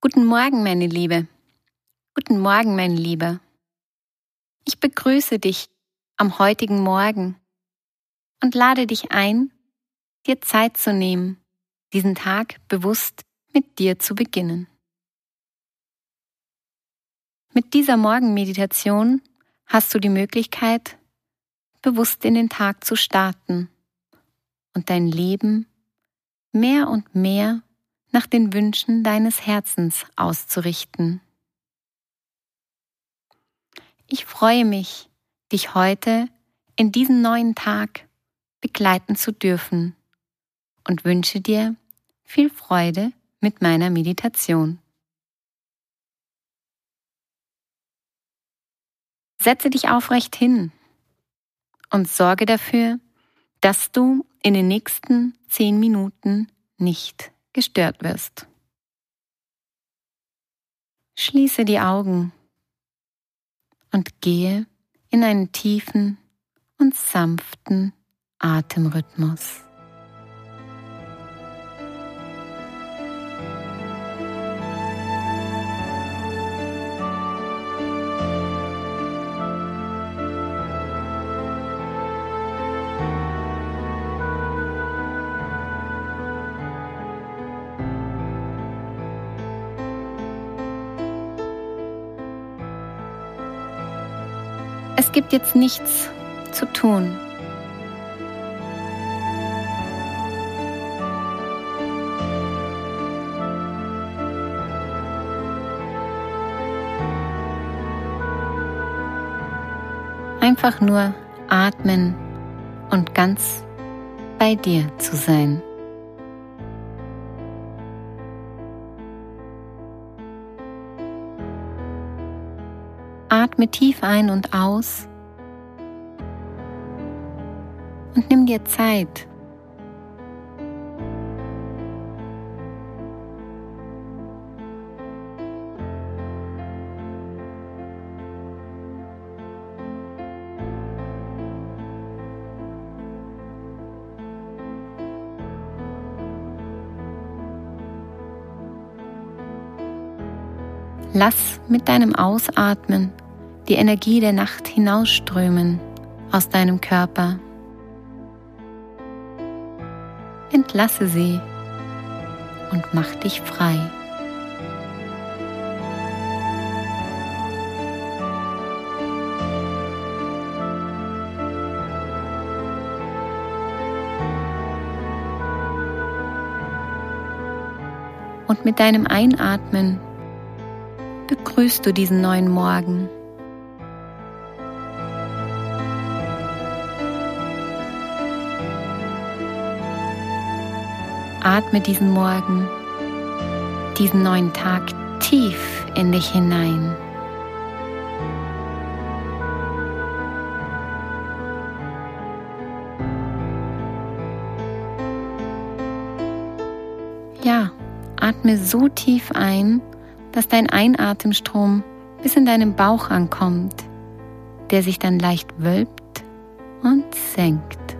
Guten Morgen, meine Liebe. Guten Morgen, mein Lieber. Ich begrüße dich am heutigen Morgen und lade dich ein, dir Zeit zu nehmen, diesen Tag bewusst mit dir zu beginnen. Mit dieser Morgenmeditation hast du die Möglichkeit, bewusst in den Tag zu starten und dein Leben mehr und mehr nach den Wünschen deines Herzens auszurichten. Ich freue mich, dich heute in diesen neuen Tag begleiten zu dürfen und wünsche dir viel Freude mit meiner Meditation. Setze dich aufrecht hin und sorge dafür, dass du in den nächsten zehn Minuten nicht gestört wirst. Schließe die Augen und gehe in einen tiefen und sanften Atemrhythmus. Gibt jetzt nichts zu tun. Einfach nur atmen und ganz bei dir zu sein. Atme tief ein und aus und nimm dir Zeit. Lass mit deinem Ausatmen die Energie der Nacht hinausströmen aus deinem Körper. Entlasse sie und mach dich frei. Und mit deinem Einatmen begrüßt du diesen neuen Morgen. Atme diesen Morgen, diesen neuen Tag tief in dich hinein. Ja, atme so tief ein, dass dein Einatemstrom bis in deinen Bauch ankommt, der sich dann leicht wölbt und senkt.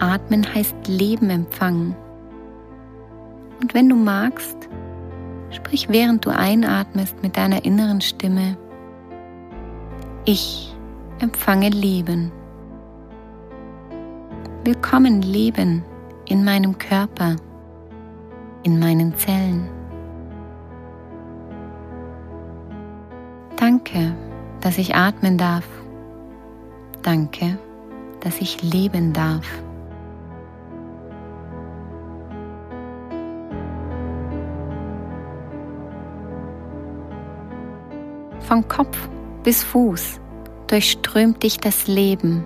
Atmen heißt Leben empfangen. Und wenn du magst, sprich während du einatmest mit deiner inneren Stimme, ich empfange Leben. Willkommen Leben in meinem Körper, in meinen Zellen. Danke, dass ich atmen darf. Danke, dass ich leben darf. Von Kopf bis Fuß durchströmt dich das Leben.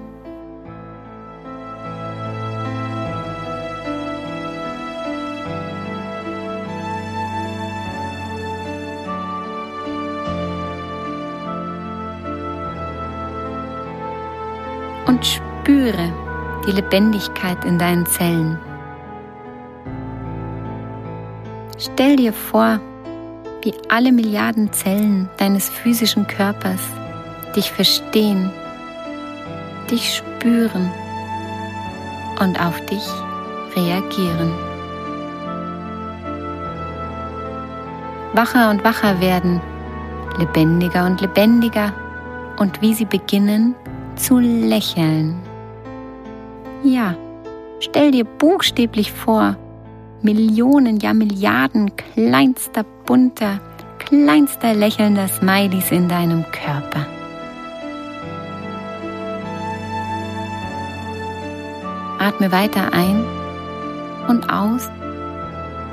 Und spüre die Lebendigkeit in deinen Zellen. Stell dir vor, wie alle Milliarden Zellen deines physischen Körpers dich verstehen dich spüren und auf dich reagieren. Wacher und wacher werden, lebendiger und lebendiger und wie sie beginnen zu lächeln. Ja, stell dir buchstäblich vor, Millionen, ja Milliarden kleinster bunter, kleinster lächelnder Smileys in deinem Körper. Atme weiter ein und aus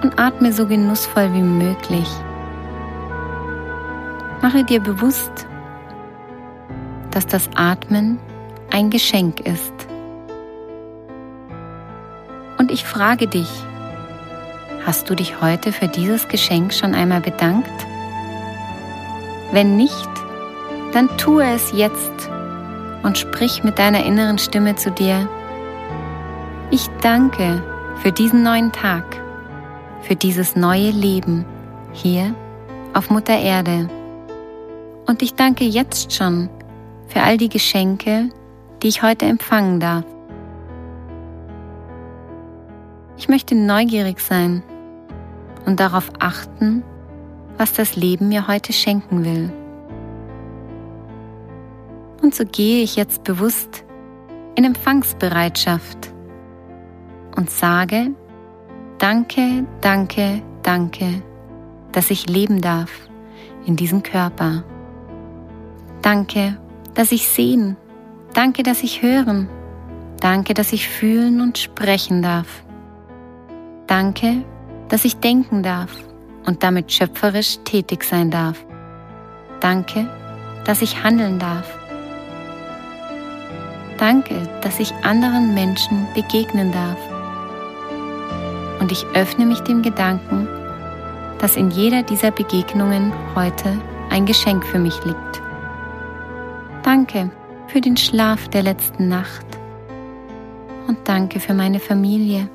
und atme so genussvoll wie möglich. Mache dir bewusst, dass das Atmen ein Geschenk ist. Und ich frage dich, hast du dich heute für dieses Geschenk schon einmal bedankt? Wenn nicht, dann tue es jetzt und sprich mit deiner inneren Stimme zu dir. Ich danke für diesen neuen Tag, für dieses neue Leben hier auf Mutter Erde. Und ich danke jetzt schon für all die Geschenke, die ich heute empfangen darf. Ich möchte neugierig sein und darauf achten, was das Leben mir heute schenken will. Und so gehe ich jetzt bewusst in Empfangsbereitschaft und sage, danke, danke, danke, dass ich leben darf in diesem Körper. Danke, dass ich sehen, danke, dass ich hören, danke, dass ich fühlen und sprechen darf. Danke, dass ich denken darf und damit schöpferisch tätig sein darf. Danke, dass ich handeln darf. Danke, dass ich anderen Menschen begegnen darf. Und ich öffne mich dem Gedanken, dass in jeder dieser Begegnungen heute ein Geschenk für mich liegt. Danke für den Schlaf der letzten Nacht. Und danke für meine Familie.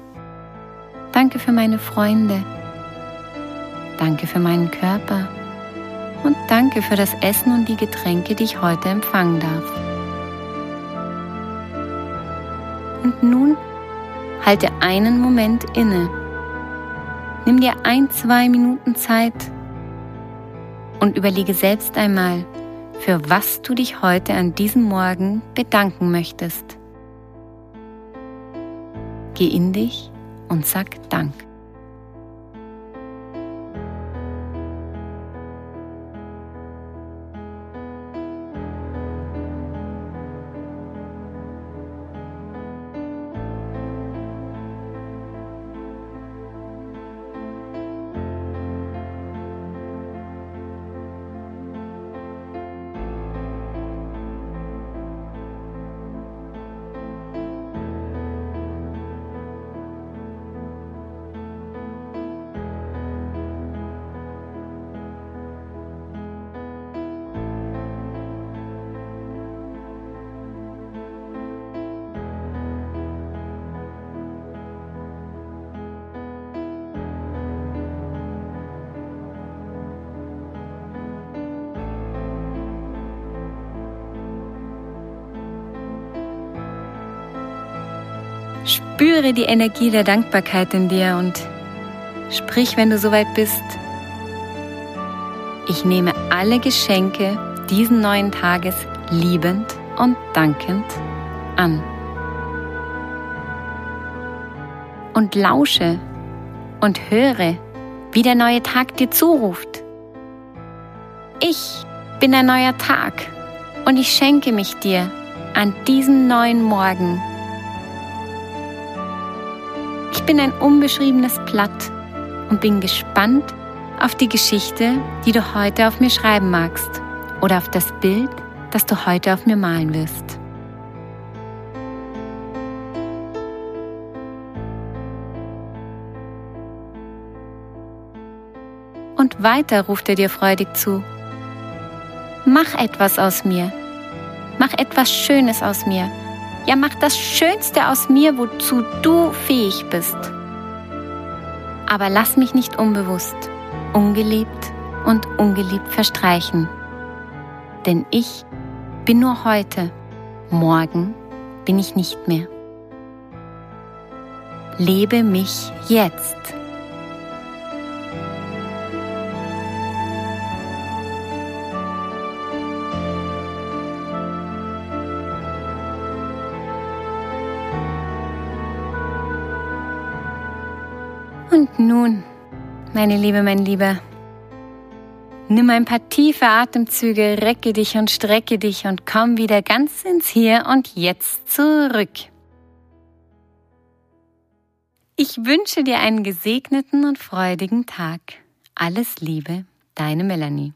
Danke für meine Freunde. Danke für meinen Körper. Und danke für das Essen und die Getränke, die ich heute empfangen darf. Und nun halte einen Moment inne. Nimm dir ein, zwei Minuten Zeit und überlege selbst einmal, für was du dich heute an diesem Morgen bedanken möchtest. Geh in dich und sag Dank. Spüre die Energie der Dankbarkeit in dir und sprich, wenn du soweit bist. Ich nehme alle Geschenke diesen neuen Tages liebend und dankend an. Und lausche und höre, wie der neue Tag dir zuruft. Ich bin ein neuer Tag und ich schenke mich dir an diesem neuen Morgen bin ein unbeschriebenes Blatt und bin gespannt auf die Geschichte, die du heute auf mir schreiben magst oder auf das Bild, das du heute auf mir malen wirst. Und weiter ruft er dir freudig zu. Mach etwas aus mir. Mach etwas Schönes aus mir ja, mach das Schönste aus mir, wozu du fähig bist. Aber lass mich nicht unbewusst, ungeliebt und ungeliebt verstreichen. Denn ich bin nur heute, morgen bin ich nicht mehr. Lebe mich jetzt. Nun, meine Liebe, mein Lieber, nimm ein paar tiefe Atemzüge, recke dich und strecke dich und komm wieder ganz ins Hier und Jetzt zurück. Ich wünsche dir einen gesegneten und freudigen Tag. Alles Liebe, deine Melanie.